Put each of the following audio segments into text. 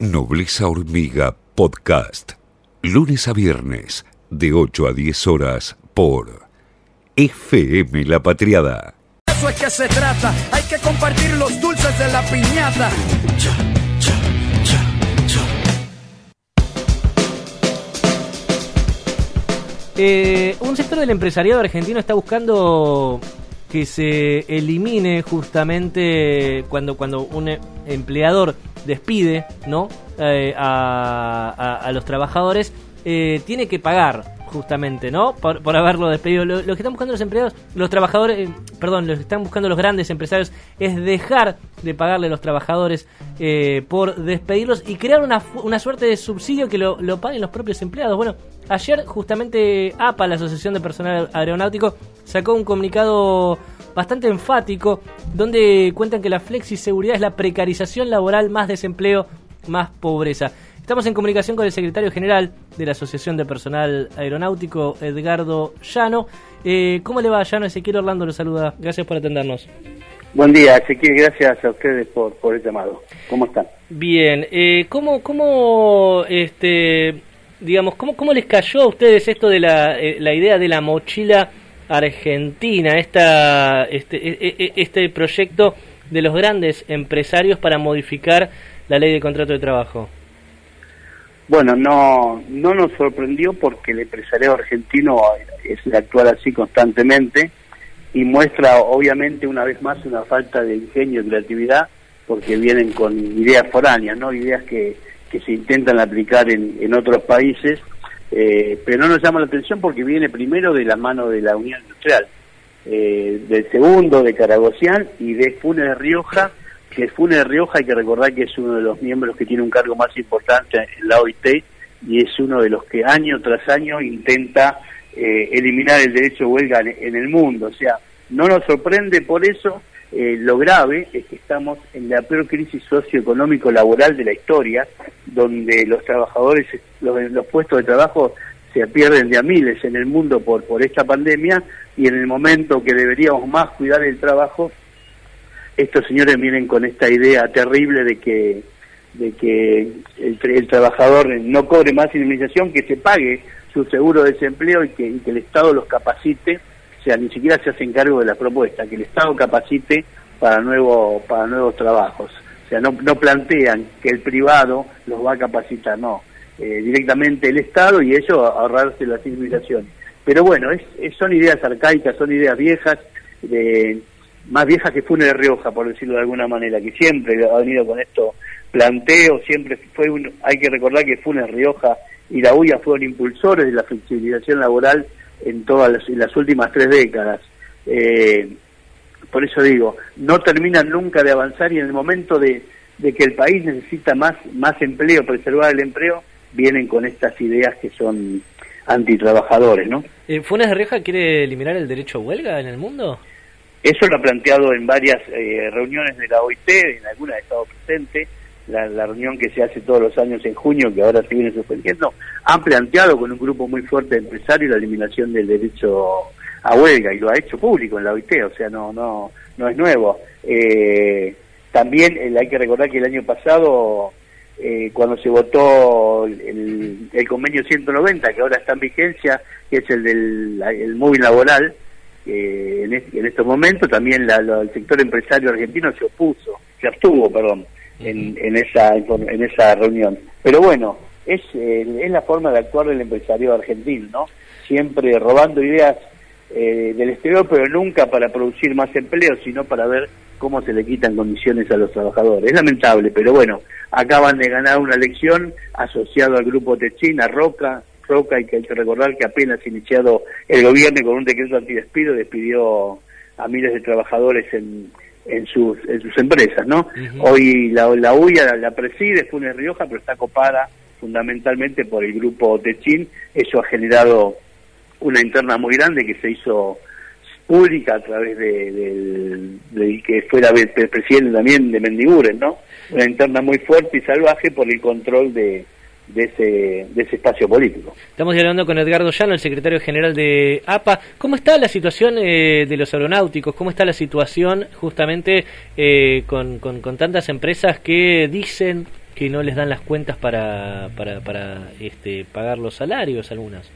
Nobleza Hormiga Podcast. Lunes a viernes, de 8 a 10 horas, por FM La Patriada. Eso es que se trata, hay que compartir los dulces de la piñata. Eh, un sector del empresariado argentino está buscando que se elimine justamente cuando, cuando un empleador despide ¿no? Eh, a, a- los trabajadores, eh, tiene que pagar justamente, ¿no? Por, haberlo despedido. Lo, lo que están buscando los empleados, los trabajadores, eh, perdón, lo que están buscando los grandes empresarios es dejar de pagarle a los trabajadores eh, por despedirlos y crear una, una suerte de subsidio que lo, lo paguen los propios empleados. Bueno, ayer justamente APA, la Asociación de Personal Aeronáutico, sacó un comunicado bastante enfático donde cuentan que la flexiseguridad es la precarización laboral, más desempleo, más pobreza. Estamos en comunicación con el secretario general de la Asociación de Personal Aeronáutico, Edgardo Llano. Eh, ¿Cómo le va, Llano? Ezequiel Orlando lo saluda. Gracias por atendernos. Buen día, Ezequiel, gracias a ustedes por, por el llamado. ¿Cómo están? Bien, eh, ¿cómo, cómo, este, digamos, cómo, cómo les cayó a ustedes esto de la, eh, la idea de la mochila argentina, esta, este, e- e- este proyecto de los grandes empresarios para modificar la ley de contrato de trabajo? Bueno, no, no nos sorprendió porque el empresariado argentino es de actuar así constantemente y muestra obviamente una vez más una falta de ingenio y creatividad porque vienen con ideas foráneas, ¿no? Ideas que, que se intentan aplicar en, en otros países, eh, pero no nos llama la atención porque viene primero de la mano de la Unión Industrial, eh, del segundo de Caragocián y de Funes de Rioja, que Funes de Rioja hay que recordar que es uno de los miembros que tiene un cargo más importante en la OIT y es uno de los que año tras año intenta eh, eliminar el derecho de huelga en, en el mundo. O sea, no nos sorprende por eso. eh, lo grave es que estamos en la peor crisis socioeconómico-laboral de la historia, donde los trabajadores, los, los puestos de trabajo se pierden de a miles en el mundo por, por esta pandemia y en el momento que deberíamos más cuidar el trabajo, estos señores vienen con esta idea terrible de que de que el, tra- el trabajador no cobre más indemnización, que se pague su seguro de desempleo y que, el Estado los capacite, o sea, ni siquiera se hacen cargo de la propuesta, que el Estado capacite para nuevo, para nuevos trabajos. O sea, no, no plantean que el privado los va a capacitar, no. Eh, directamente el Estado y ellos ahorrarse las indemnizaciones. Pero bueno, es, es- son ideas arcaicas, son ideas viejas, de, más viejas que Funes de Rioja, por decirlo de alguna manera, que siempre ha venido con esto planteo, siempre fue un, hay que recordar que Funes Rioja y la UIA fueron impulsores de la flexibilización laboral en todas las, en las últimas tres décadas. Eh, por eso digo, no terminan nunca de avanzar y en el momento de, de que el país necesita más, más empleo, preservar el empleo, vienen con estas ideas que son antitrabajadores, ¿no? Eh, ¿Funes de Rioja quiere eliminar el derecho a huelga en el mundo? Eso lo ha planteado en varias eh, reuniones de la OIT, en algunas he estado presente, la, la reunión que se hace todos los años en junio, que ahora se viene suspendiendo, han planteado con un grupo muy fuerte de empresarios la eliminación del derecho a huelga y lo ha hecho público en la OIT, o sea, no no no es nuevo. Eh, también eh, hay que recordar que el año pasado, eh, cuando se votó el, el convenio 190, que ahora está en vigencia, que es el del el móvil laboral, eh, en, es- en estos momentos también la- la- el sector empresario argentino se opuso, se abstuvo, perdón, en, en esa en esa reunión. Pero bueno, es, eh, es la forma de actuar del empresario argentino, ¿no? Siempre robando ideas eh, del exterior, pero nunca para producir más empleo, sino para ver cómo se le quitan condiciones a los trabajadores. Es lamentable, pero bueno, acaban de ganar una elección asociado al grupo Techín, a Roca, Roca, hay que, hay que recordar que apenas iniciado el gobierno y con un decreto antidespido despidió a miles de trabajadores en, en sus en sus empresas, ¿no? Hoy la, la UIA la, la preside Funes Rioja, pero está copada fundamentalmente por el grupo Techín. Eso ha generado una interna muy grande que se hizo pública a través de, del, del que fuera el presidente también de Mendiguren, ¿no? Una interna muy fuerte y salvaje por el control de, de, ese, de ese espacio político. Estamos dialogando con Edgardo Llano, el secretario general de APA. ¿Cómo está la situación eh, de los aeronáuticos? ¿Cómo está la situación justamente eh, con, con, con tantas empresas que dicen que no les dan las cuentas para, para, para este, pagar los salarios algunas.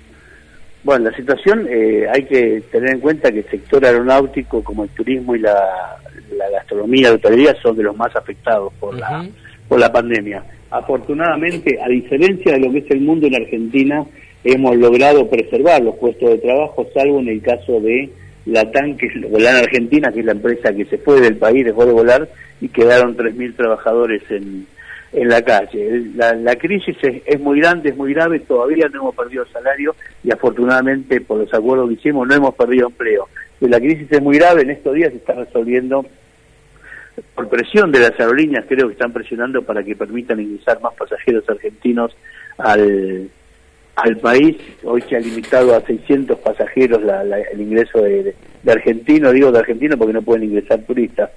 Bueno, la situación eh, hay que tener en cuenta que el sector aeronáutico como el turismo y la, gastronomía, la hotelería son de los más afectados por la por la pandemia. Afortunadamente, a diferencia de lo que es el mundo en Argentina, hemos logrado preservar los puestos de trabajo, salvo en el caso de la que es Volar Argentina, que es la empresa que se fue del país, dejó de volar y quedaron 3.000 trabajadores en, en la calle. La, crisis es, muy grande, es muy grave, todavía no hemos perdido salario y afortunadamente por los acuerdos que hicimos no hemos perdido empleo. la crisis es muy grave, en estos días se está resolviendo por presión de las aerolíneas, creo que están presionando para que permitan ingresar más pasajeros argentinos al al país. Hoy se ha limitado a 600 pasajeros el ingreso de, argentinos, digo de argentinos porque no pueden ingresar turistas,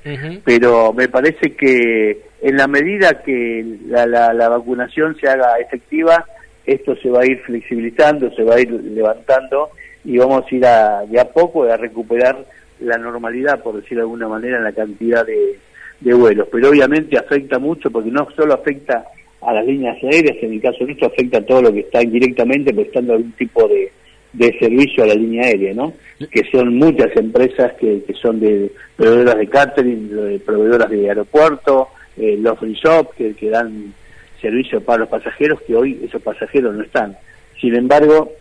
pero me parece que en la medida que la, la, vacunación se haga efectiva, esto se va a ir flexibilizando, se va a ir levantando y vamos a ir a, de a poco a recuperar la normalidad, por decirlo de alguna manera, en la cantidad de, de vuelos. Pero obviamente afecta mucho porque no solo afecta a las líneas aéreas, en el caso de esto afecta a todo lo que está indirectamente prestando algún tipo de, de servicio a la línea aérea, ¿no? Que son muchas empresas que, que son de proveedoras de catering, proveedoras de aeropuerto, eh, los free shop que, que dan servicio para los pasajeros, que hoy esos pasajeros no están. Sin embargo,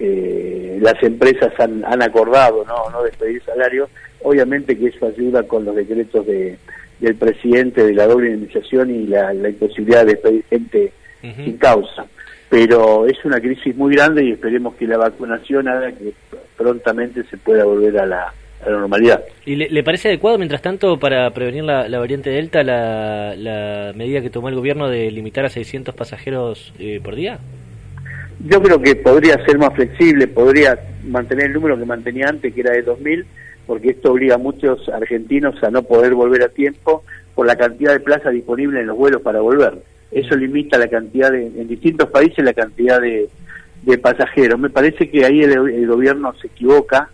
eh, las empresas han, han acordado no, no despedir salarios, obviamente que eso ayuda con los decretos de, del presidente de la doble indemnización y la, imposibilidad de despedir gente sin causa. Pero es una crisis muy grande y esperemos que la vacunación haga que prontamente se pueda volver a la, normalidad. ¿Y le, parece adecuado, mientras tanto, para prevenir la, variante Delta, la, la, medida que tomó el gobierno de limitar a 600 pasajeros eh, por día? Yo creo que podría ser más flexible, podría mantener el número que mantenía antes, que era de 2.000, porque esto obliga a muchos argentinos a no poder volver a tiempo por la cantidad de plazas disponibles en los vuelos para volver. Eso limita la cantidad de, en distintos países la cantidad de, pasajeros. Me parece que ahí el, gobierno se equivoca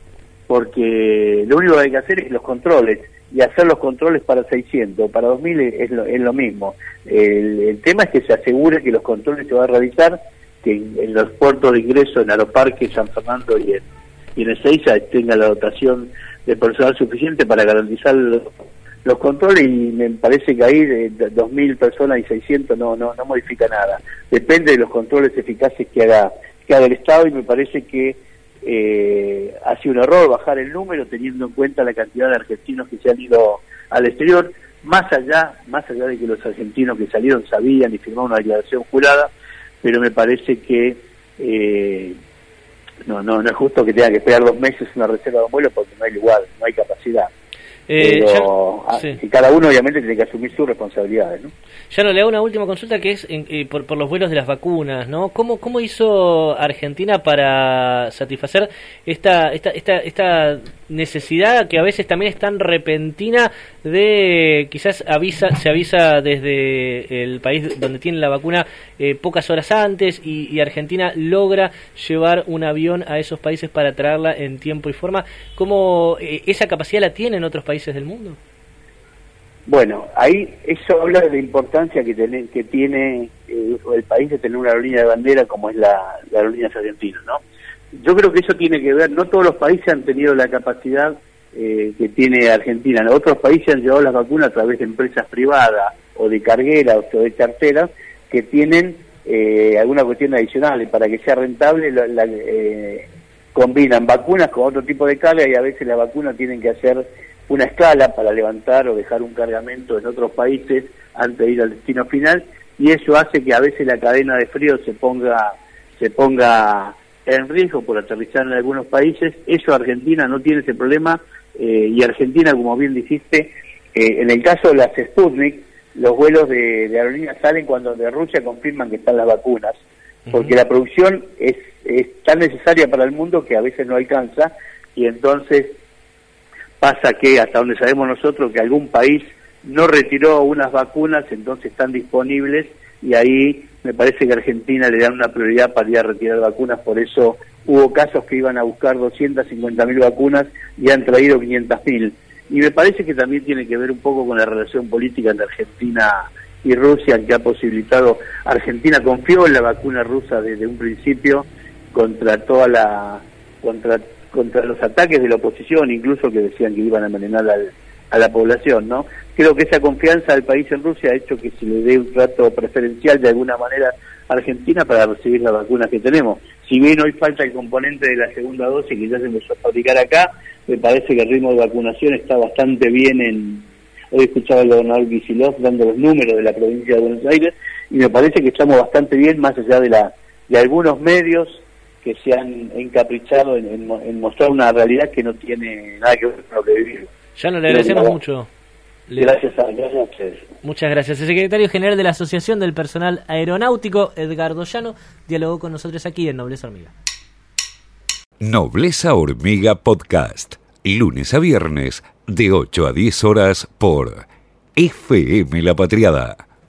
porque lo único que hay que hacer es los controles y hacer los controles para 600, para 2000 es lo, es lo mismo. El, tema es que se asegure que los controles se van a realizar, que en, los puertos de ingreso en Aeroparque, San Fernando y en, y en Ezeiza tenga la dotación de personal suficiente para garantizar los, controles y me parece que ahí de 2.000 personas y 600 no, no, no modifica nada. Depende de los controles eficaces que haga, que haga el Estado y me parece que eh, ha sido un error bajar el número teniendo en cuenta la cantidad de argentinos que se han ido al exterior, más allá, más allá de que los argentinos que salieron sabían y firmaron una declaración jurada, pero me parece que eh, no, no, no es justo que tenga que esperar dos meses una reserva de un vuelo porque no hay lugar, no hay capacidad. Eh, Pero ah, cada uno obviamente tiene que asumir sus responsabilidades. ¿no? Ya no le hago una última consulta que es eh, por, por, los vuelos de las vacunas. ¿no? ¿Cómo, ¿Cómo hizo Argentina para satisfacer esta, esta, esta, esta necesidad que a veces también es tan repentina de quizás avisa se avisa desde el país donde tiene la vacuna eh, pocas horas antes y, Argentina logra llevar un avión a esos países para traerla en tiempo y forma cómo eh, esa capacidad la tienen otros países del mundo bueno ahí eso habla de la importancia que, que tiene eh, el país de tener una aerolínea de bandera como es la, la aerolínea argentina no yo creo que eso tiene que ver, no todos los países han tenido la capacidad eh, que tiene Argentina, otros países han llevado las vacunas a través de empresas privadas o de cargueras o de carteras que tienen eh, alguna cuestión adicional para que sea rentable la, eh, combinan vacunas con otro tipo de carga y a veces las vacunas tienen que hacer una escala para levantar o dejar un cargamento en otros países antes de ir al destino final y eso hace que a veces la cadena de frío se ponga se ponga en riesgo por aterrizar en algunos países. Eso Argentina no tiene ese problema eh, y Argentina, como bien dijiste, eh, en el caso de las Sputnik, los vuelos de, aerolíneas salen cuando de Rusia confirman que están las vacunas, porque la producción es, es tan necesaria para el mundo que a veces no alcanza y entonces pasa que hasta donde sabemos nosotros que algún país no retiró unas vacunas, entonces están disponibles y ahí me parece que Argentina le dan una prioridad para ir a retirar vacunas, por eso hubo casos que iban a buscar 250.000 vacunas y han traído 500.000. Y me parece que también tiene que ver un poco con la relación política entre Argentina y Rusia, que ha posibilitado, Argentina confió en la vacuna rusa desde un principio contra toda la, contra, contra los ataques de la oposición, incluso que decían que iban a envenenar a la población, ¿no? Creo que esa confianza del país en Rusia ha hecho que se le dé un trato preferencial de alguna manera a Argentina para recibir las vacunas que tenemos. Si bien hoy falta el componente de la segunda dosis que ya se empezó a fabricar acá, me parece que el ritmo de vacunación está bastante bien en, Hoy escuchaba al gobernador Kicillof dando los números de la provincia de Buenos Aires y me parece que estamos bastante bien más allá de, la, de algunos medios que se han encaprichado en, mostrar una realidad que no tiene nada que ver con lo que vivimos. Ya no le agradecemos mucho. Gracias a, gracias a ustedes. Muchas gracias. El secretario general de la Asociación del Personal Aeronáutico, Edgardo Llano, dialogó con nosotros aquí en Nobleza Hormiga. Nobleza Hormiga Podcast, lunes a viernes de 8 a 10 horas por FM La Patriada